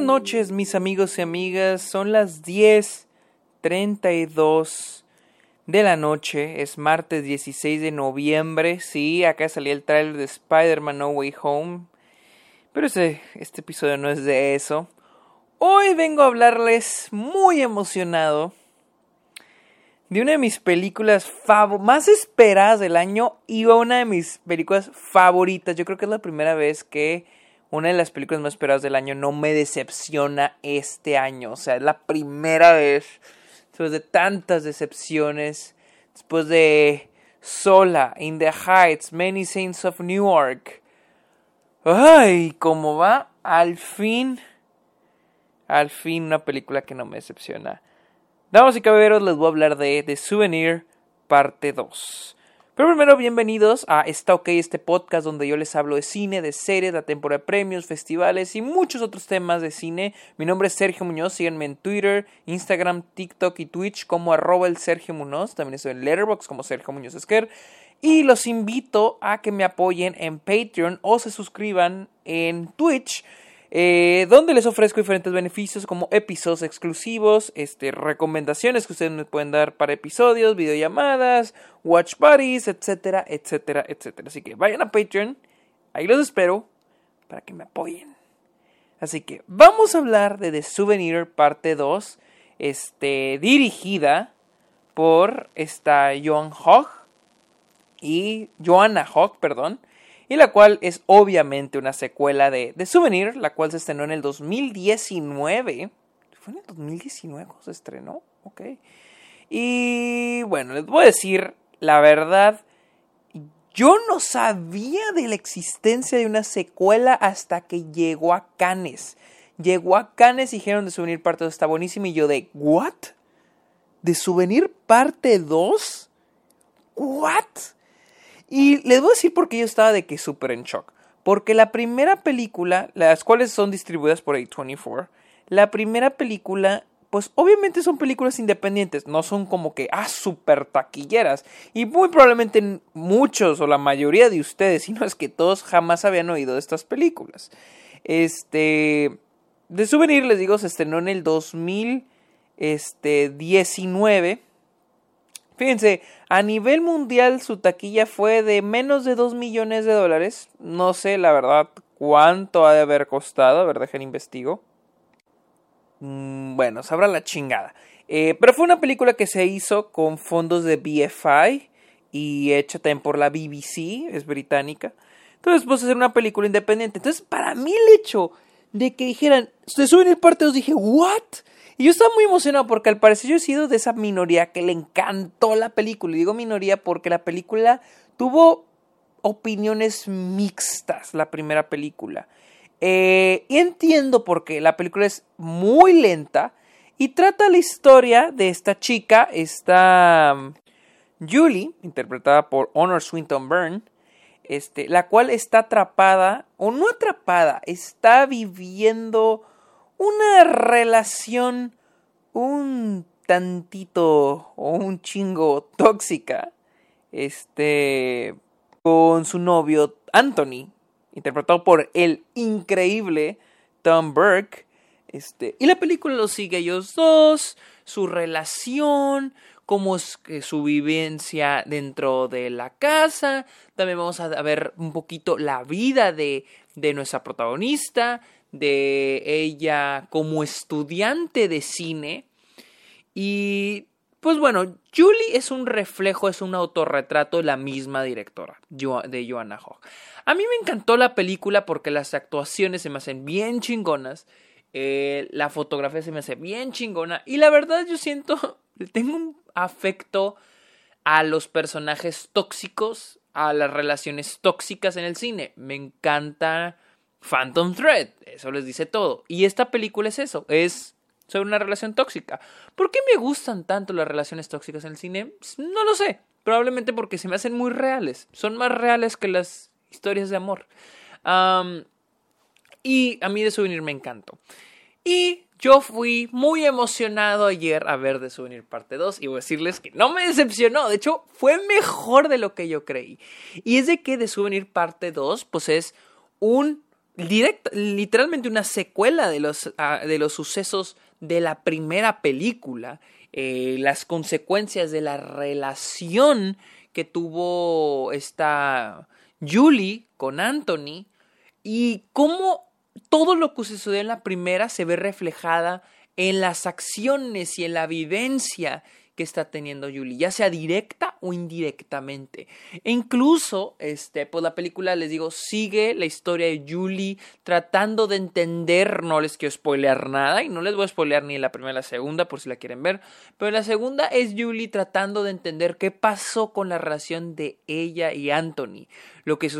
Buenas noches, mis amigos y amigas. Son las 10:32 de la noche. Es martes 16 de noviembre. Sí, acá salió el trailer de Spider-Man No Way Home. Pero este, este episodio no es de eso. Hoy vengo a hablarles muy emocionado de una de mis películas más esperadas del año y una de mis películas favoritas. Yo creo que es la primera vez que una de las películas más esperadas del año no me decepciona este año. O sea, es la primera vez, después de tantas decepciones, después de Sola, In the Heights, Many Saints of Newark. Ay, ¿cómo va? Al fin, al fin una película que no me decepciona. Damas y caballeros, les voy a hablar de The Souvenir parte 2. Pero primero, bienvenidos a Está OK, este podcast donde yo les hablo de cine, de series, de temporada de premios, festivales y muchos otros temas de cine. Mi nombre es Sergio Muñoz, síganme en Twitter, Instagram, TikTok y Twitch como arroba el Sergio Muñoz. También estoy en Letterboxd como Sergio Muñoz Esquer. Y los invito a que me apoyen en Patreon o se suscriban en Twitch eh, donde les ofrezco diferentes beneficios como episodios exclusivos, este, recomendaciones que ustedes me pueden dar para episodios, videollamadas, watch parties, etcétera, etcétera, etcétera. Así que vayan a Patreon, ahí los espero para que me apoyen. Así que vamos a hablar de The Souvenir parte 2, este, dirigida por esta Joan Hogg y Joanna Hogg, perdón y la cual es obviamente una secuela de, The Souvenir, la cual se estrenó en el 2019. ¿Fue en el 2019 cuando se estrenó? Ok. Y bueno, les voy a decir la verdad. Yo no sabía de la existencia de una secuela hasta que llegó a Cannes. Llegó a Cannes y dijeron de Souvenir parte 2 está buenísimo y yo de ¿What? ¿De Souvenir parte 2? ¿What? Y les voy a decir por qué yo estaba de que súper en shock. Porque la primera película, las cuales son distribuidas por A24, la primera película, pues obviamente son películas independientes, no son como que, ah, súper taquilleras. Y muy probablemente muchos o la mayoría de ustedes, si no es que todos jamás habían oído de estas películas. Este, de Souvenir, les digo, se estrenó en el 2019 Fíjense, a nivel mundial su taquilla fue de menos de 2 millones de dólares. No sé, la verdad, cuánto ha de haber costado. A ver, dejen investigo. Mm, bueno, sabrá la chingada. Eh, pero fue una película que se hizo con fondos de BFI y hecha también por la BBC, es británica. Entonces, pues hacer una película independiente. Entonces, para mí el hecho de que dijeran, se suben el parte 2, dije, ¿what? Y yo estaba muy emocionado porque al parecer yo he sido de esa minoría que le encantó la película. Y digo minoría porque la película tuvo opiniones mixtas, la primera película. Eh, y entiendo por qué. La película es muy lenta y trata la historia de esta chica, esta um, Julie, interpretada por Honor Swinton Byrne, este, la cual está atrapada, o no atrapada, está viviendo una relación un tantito o un chingo tóxica este con su novio Anthony interpretado por el increíble Tom Burke este y la película lo sigue ellos dos su relación cómo es su vivencia dentro de la casa también vamos a ver un poquito la vida de, de nuestra protagonista de ella como estudiante de cine. Y pues bueno, Julie es un reflejo, es un autorretrato de la misma directora, de Joanna Hogg. A mí me encantó la película porque las actuaciones se me hacen bien chingonas. Eh, la fotografía se me hace bien chingona. Y la verdad yo siento, tengo un afecto a los personajes tóxicos, a las relaciones tóxicas en el cine. Me encanta Phantom Thread, eso les dice todo. Y esta película es eso, es sobre una relación tóxica. ¿Por qué me gustan tanto las relaciones tóxicas en el cine? Pues, no lo sé. Probablemente porque se me hacen muy reales. Son más reales que las historias de amor. y a mí de Souvenir me encantó. Y yo fui muy emocionado ayer a ver de Souvenir parte 2 y voy a decirles que no me decepcionó, de hecho fue mejor de lo que yo creí. Y es de que de Souvenir parte 2 pues es un literalmente una secuela de los, ah, de los sucesos de la primera película, eh, las consecuencias de la relación que tuvo esta Julie con Anthony y cómo todo lo que sucedió en la primera se ve reflejada en las acciones y en la vivencia está teniendo Julie, ya sea directa o indirectamente. E incluso, este, pues la película, les digo, sigue la historia de Julie tratando de entender, no les quiero spoilear nada, y no les voy a spoilear ni la primera ni la segunda, por si la quieren ver, pero la segunda es Julie tratando de entender qué pasó con la relación de ella y Anthony, lo que,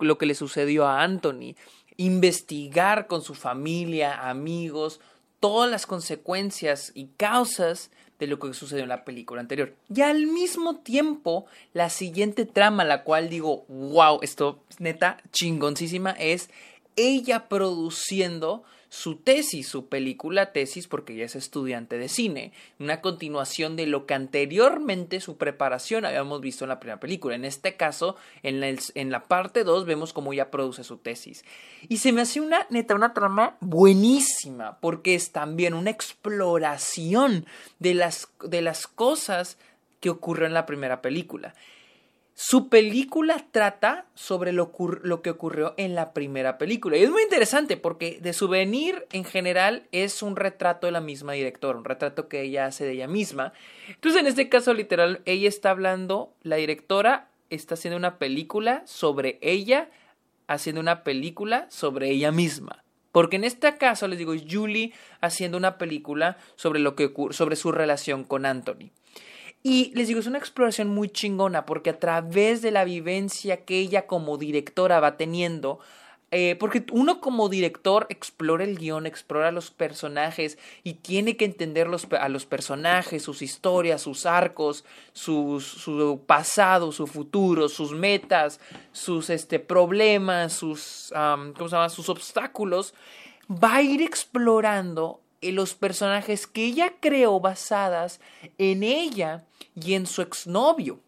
lo que le sucedió a Anthony, investigar con su familia, amigos, todas las consecuencias y causas de lo que sucedió en la película anterior. Y al mismo tiempo, la siguiente trama, la cual digo, wow, esto neta chingoncísima, es ella produciendo su tesis, su película tesis, porque ella es estudiante de cine, una continuación de lo que anteriormente su preparación habíamos visto en la primera película. En este caso, en la, en la parte 2 vemos cómo ella produce su tesis. Y se me hace una, neta, una trama buenísima, porque es también una exploración de las, de las cosas que ocurrió en la primera película. Su película trata sobre lo, que ocurrió en la primera película. Y es muy interesante porque de Souvenir en general es un retrato de la misma directora, un retrato que ella hace de ella misma. Entonces en este caso literal, ella está hablando, la directora está haciendo una película sobre ella, haciendo una película sobre ella misma. Porque en este caso, les digo, es Julie haciendo una película sobre lo que sobre su relación con Anthony. Y les digo, es una exploración muy chingona porque a través de la vivencia que ella como directora va teniendo, eh, porque uno como director explora el guion, explora los personajes y tiene que entender a los personajes, sus historias, sus arcos, su pasado, su futuro, sus metas, sus este, problemas, sus, ¿cómo se llama? sus obstáculos. Va a ir explorando los personajes que ella creó basadas en ella y en su exnovio.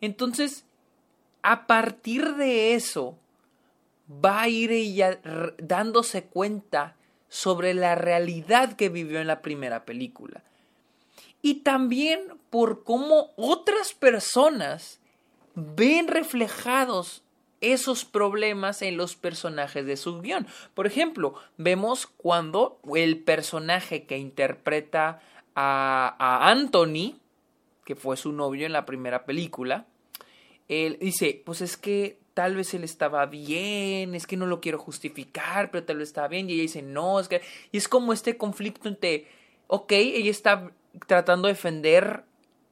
Entonces, a partir de eso, va a ir ella dándose cuenta sobre la realidad que vivió en la primera película. Y también por cómo otras personas ven reflejados esos problemas en los personajes de su guion. Por ejemplo, vemos cuando el personaje que interpreta a, Anthony, que fue su novio en la primera película, él dice, pues es que tal vez él estaba bien, es que no lo quiero justificar, pero tal vez estaba bien, y ella dice, no, es que... Y es como este conflicto entre, ok, ella está tratando de defender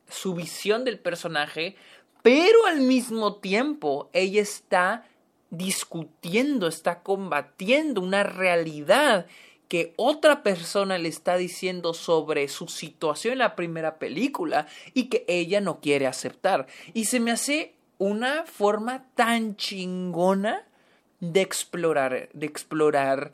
su visión del personaje, pero al mismo tiempo ella está discutiendo, está combatiendo una realidad que otra persona le está diciendo sobre su situación en la primera película y que ella no quiere aceptar. Y se me hace una forma tan chingona de explorar, de explorar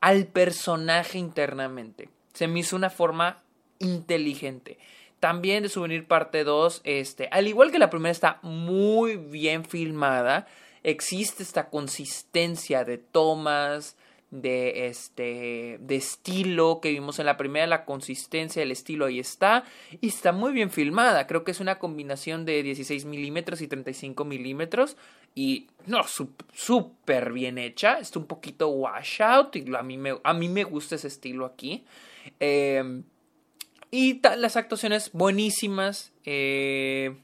al personaje internamente. Se me hizo una forma inteligente. También de Souvenir Parte 2, este, al igual que la primera está muy bien filmada, existe esta consistencia de tomas, de este de estilo que vimos en la primera la consistencia el estilo ahí está y está muy bien filmada. Creo que es una combinación de 16 milímetros y 35 milímetros y no súper bien hecha. Está un poquito washout y a mí me, a mí me gusta ese estilo aquí. Eh, y las actuaciones buenísimas. Eh,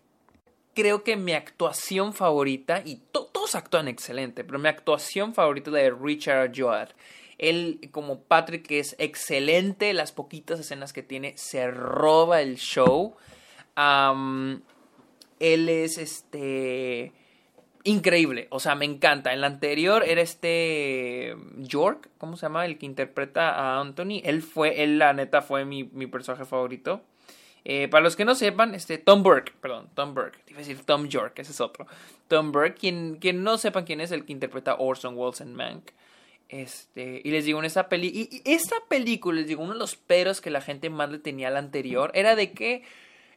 creo que mi actuación favorita, y todos actúan excelente, pero mi actuación favorita de Richard Joad. Él, como Patrick, es excelente. Las poquitas escenas que tiene, se roba el show. él es este increíble, o sea, me encanta. En la anterior era este York, ¿cómo se llama? El que interpreta a Anthony. Él fue, él la neta fue mi, personaje favorito. Eh, para los que no sepan, este Tom Burke, perdón, Tom Burke, iba decir Tom York, ese es otro. Tom Burke, quien, quien no sepan quién es el que interpreta a Orson Welles en Mank. Este, y les digo, en esta peli, y, esta película, les digo, uno de los peros que la gente más le tenía a la anterior era de que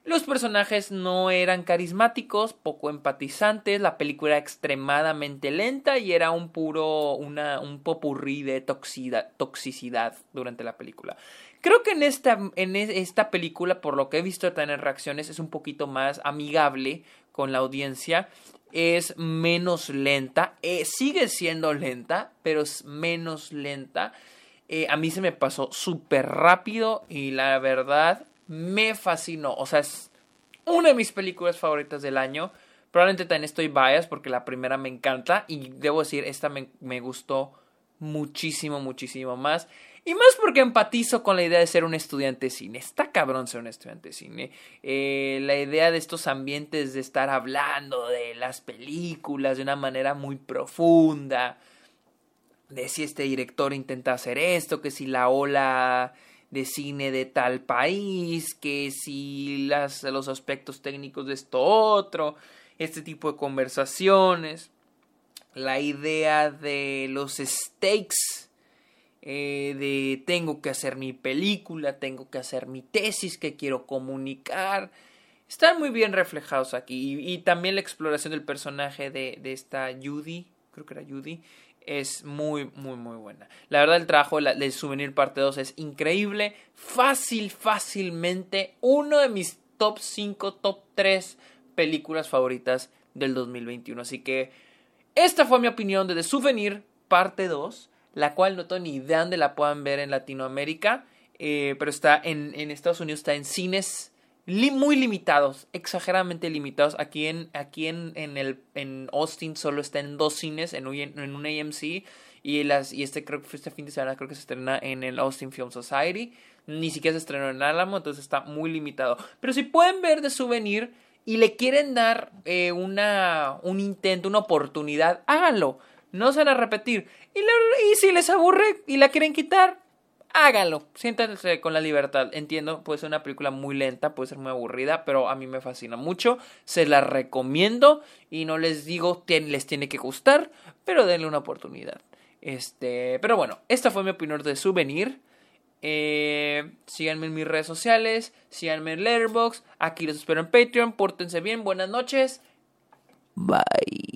Los personajes no eran carismáticos, poco empatizantes, la película era extremadamente lenta y era un puro, una, un popurrí de toxicidad durante la película. Creo que en esta, en esta película, por lo que he visto tener reacciones, es un poquito más amigable con la audiencia, es menos lenta, eh, sigue siendo lenta, pero es menos lenta. Eh, a mí se me pasó súper rápido y la verdad me fascinó. O sea, es una de mis películas favoritas del año. Probablemente también estoy bias porque la primera me encanta y debo decir, esta me, me gustó muchísimo, muchísimo más. Y más porque empatizo con la idea de ser un estudiante de cine. Está cabrón ser un estudiante de cine. Eh, la idea de estos ambientes de estar hablando de las películas de una manera muy profunda. De si este director intenta hacer esto, que si la ola de cine de tal país, que si los aspectos técnicos de esto otro, este tipo de conversaciones, la idea de los stakes, eh, de tengo que hacer mi película, tengo que hacer mi tesis que quiero comunicar, están muy bien reflejados aquí. Y, también la exploración del personaje de, de esta Judy, creo que era Judy, es muy, muy, muy buena. La verdad, el trabajo del Souvenir Parte 2 es increíble. Fácil, fácilmente. Uno de mis top 5, top 3 películas favoritas del 2021. Así que esta fue mi opinión de The Souvenir Parte 2, la cual no tengo ni idea de la puedan ver en Latinoamérica. Eh, pero está en, en Estados Unidos, está en cines muy limitados, exageradamente limitados. Aquí en, aquí en, en, el, en Austin solo está en dos cines, en en un AMC. Y, las, y este creo que este fin de semana creo que se estrena en el Austin Film Society. Ni siquiera se estrenó en Alamo, entonces está muy limitado. Pero si pueden ver de souvenir y le quieren dar eh, una, un intento, una oportunidad, háganlo. No se van a repetir. Y, y si les aburre y la quieren quitar, háganlo, siéntanse con la libertad. Entiendo, puede ser una película muy lenta, puede ser muy aburrida, pero a mí me fascina mucho. Se la recomiendo y no les digo les tiene que gustar, pero denle una oportunidad. Este, pero bueno, esta fue mi opinión de Souvenir. Eh, síganme en mis redes sociales, síganme en Letterboxd. Aquí los espero en Patreon. Pórtense bien, buenas noches. Bye.